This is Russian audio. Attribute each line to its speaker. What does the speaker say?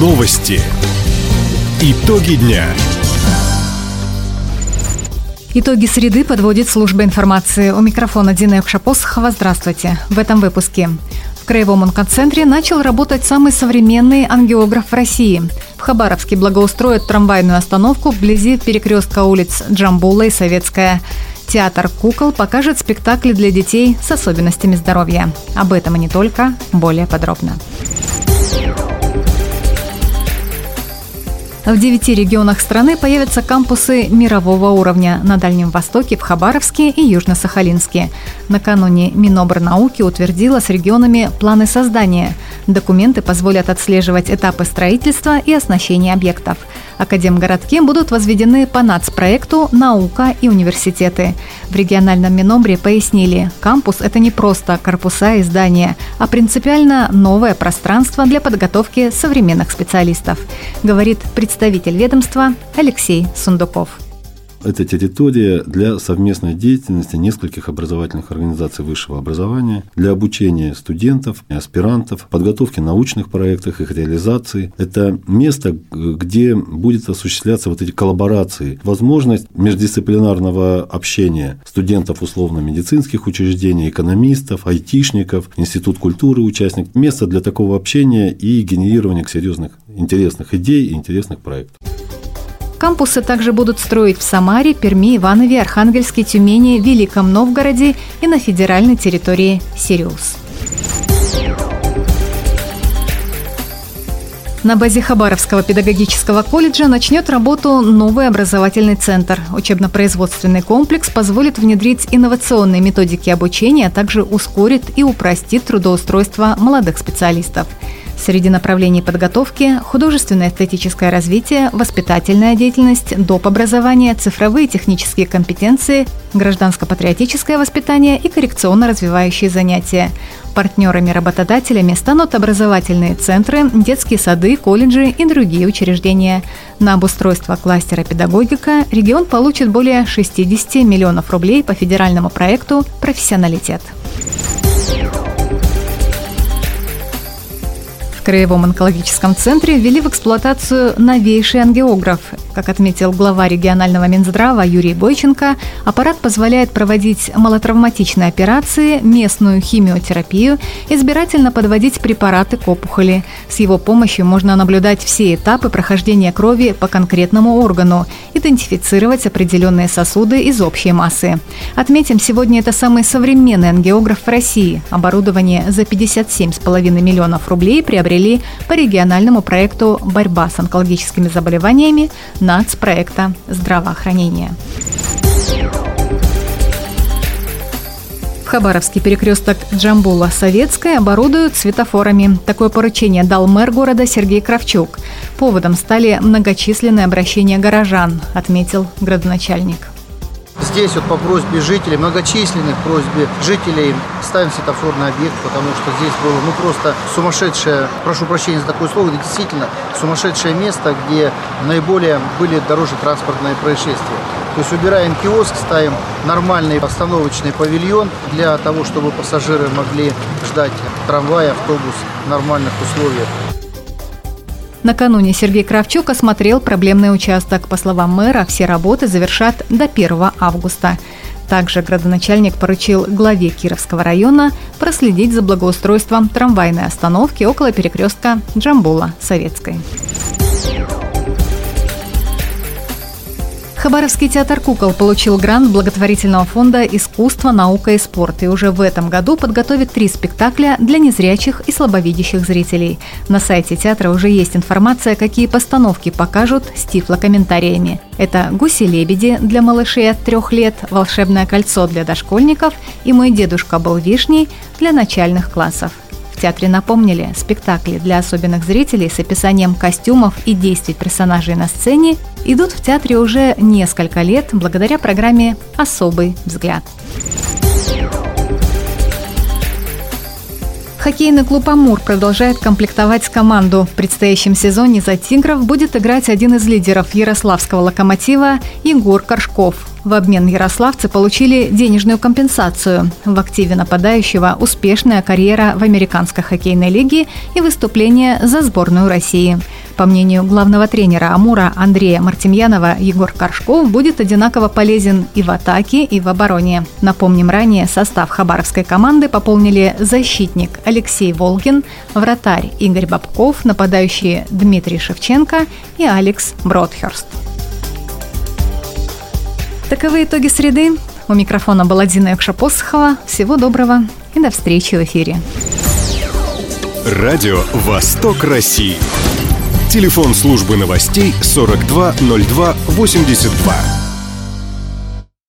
Speaker 1: Новости. Итоги дня.
Speaker 2: Итоги среды подводит служба информации. У микрофона Дина Якшапосхова. Здравствуйте. В этом выпуске. В Краевом онкоцентре начал работать самый современный ангиограф в России. В Хабаровске благоустроят трамвайную остановку вблизи перекрестка улиц Джамбула и Советская. Театр кукол покажет спектакли для детей с особенностями здоровья. Об этом и не только, более подробно. В девяти регионах страны появятся кампусы мирового уровня на Дальнем Востоке, в Хабаровске и Южно-Сахалинске. Накануне Минобрнауки утвердила с регионами планы создания. Документы позволят отслеживать этапы строительства и оснащения объектов. Академгородки будут возведены по нацпроекту «Наука и университеты». В региональном Минобре пояснили, кампус – это не просто корпуса и здания, а принципиально новое пространство для подготовки современных специалистов, говорит представитель ведомства Алексей Сундуков.
Speaker 3: Это территория для совместной деятельности нескольких образовательных организаций высшего образования, для обучения студентов, аспирантов, подготовки научных проектов, их реализации. Это место, где будет осуществляться вот эти коллаборации, возможность междисциплинарного общения студентов условно-медицинских учреждений, экономистов, айтишников, институт культуры участник. Место для такого общения и генерирования серьезных, интересных идей и интересных проектов.
Speaker 2: Кампусы также будут строить в Самаре, Перми, Иванове, Архангельске, Тюмени, Великом Новгороде и на федеральной территории Сириус. На базе Хабаровского педагогического колледжа начнет работу новый образовательный центр. Учебно-производственный комплекс позволит внедрить инновационные методики обучения, а также ускорит и упростит трудоустройство молодых специалистов. Среди направлений подготовки – художественное эстетическое развитие, воспитательная деятельность, доп. образование, цифровые технические компетенции, гражданско-патриотическое воспитание и коррекционно-развивающие занятия. Партнерами-работодателями станут образовательные центры, детские сады, колледжи и другие учреждения. На обустройство кластера педагогика регион получит более 60 миллионов рублей по федеральному проекту «Профессионалитет». В Краевом онкологическом центре ввели в эксплуатацию новейший ангиограф. Как отметил глава регионального Минздрава Юрий Бойченко, аппарат позволяет проводить малотравматичные операции, местную химиотерапию, избирательно подводить препараты к опухоли. С его помощью можно наблюдать все этапы прохождения крови по конкретному органу, идентифицировать определенные сосуды из общей массы. Отметим, сегодня это самый современный ангиограф в России. Оборудование за 57,5 миллионов рублей приобрели по региональному проекту «Борьба с онкологическими заболеваниями» нацпроекта здравоохранения. Хабаровский перекресток Джамбула Советская оборудуют светофорами. Такое поручение дал мэр города Сергей Кравчук. Поводом стали многочисленные обращения горожан, отметил градоначальник.
Speaker 4: Здесь вот по просьбе жителей, многочисленных просьбе жителей ставим светофорный объект, потому что здесь было ну просто сумасшедшее, прошу прощения за такое слово, действительно сумасшедшее место, где наиболее были дорожно-транспортные происшествия. То есть убираем киоск, ставим нормальный остановочный павильон для того, чтобы пассажиры могли ждать трамвай, автобус в нормальных условиях.
Speaker 2: Накануне Сергей Кравчук осмотрел проблемный участок. По словам мэра, все работы завершат до 1 августа. Также градоначальник поручил главе Кировского района проследить за благоустройством трамвайной остановки около перекрестка Джамбула Советской. Хабаровский театр кукол получил грант благотворительного фонда «Искусство, наука и спорт» и уже в этом году подготовит три спектакля для незрячих и слабовидящих зрителей. На сайте театра уже есть информация, какие постановки покажут с тифлокомментариями. Это «Гуси-лебеди» для малышей от трех лет, «Волшебное кольцо» для дошкольников и «Мой дедушка был вишней» для начальных классов. В театре напомнили, спектакли для особенных зрителей с описанием костюмов и действий персонажей на сцене идут в театре уже несколько лет благодаря программе «Особый взгляд». Хоккейный клуб «Амур» продолжает комплектовать команду. В предстоящем сезоне за «Тигров» будет играть один из лидеров ярославского «Локомотива» Егор Коршков. В обмен ярославцы получили денежную компенсацию. В активе нападающего успешная карьера в американской хоккейной лиге и выступление за сборную России. По мнению главного тренера «Амура» Андрея Мартемьянова, Егор Коршков будет одинаково полезен и в атаке, и в обороне. Напомним, ранее состав хабаровской команды пополнили защитник Алексей Волгин, вратарь Игорь Бабков, нападающие Дмитрий Шевченко и Алекс Бродхерст. Таковы итоги среды. У микрофона была Дина Якша-Посохова. Всего доброго и до встречи в эфире.
Speaker 1: Радио «Восток России». Телефон службы новостей 420282.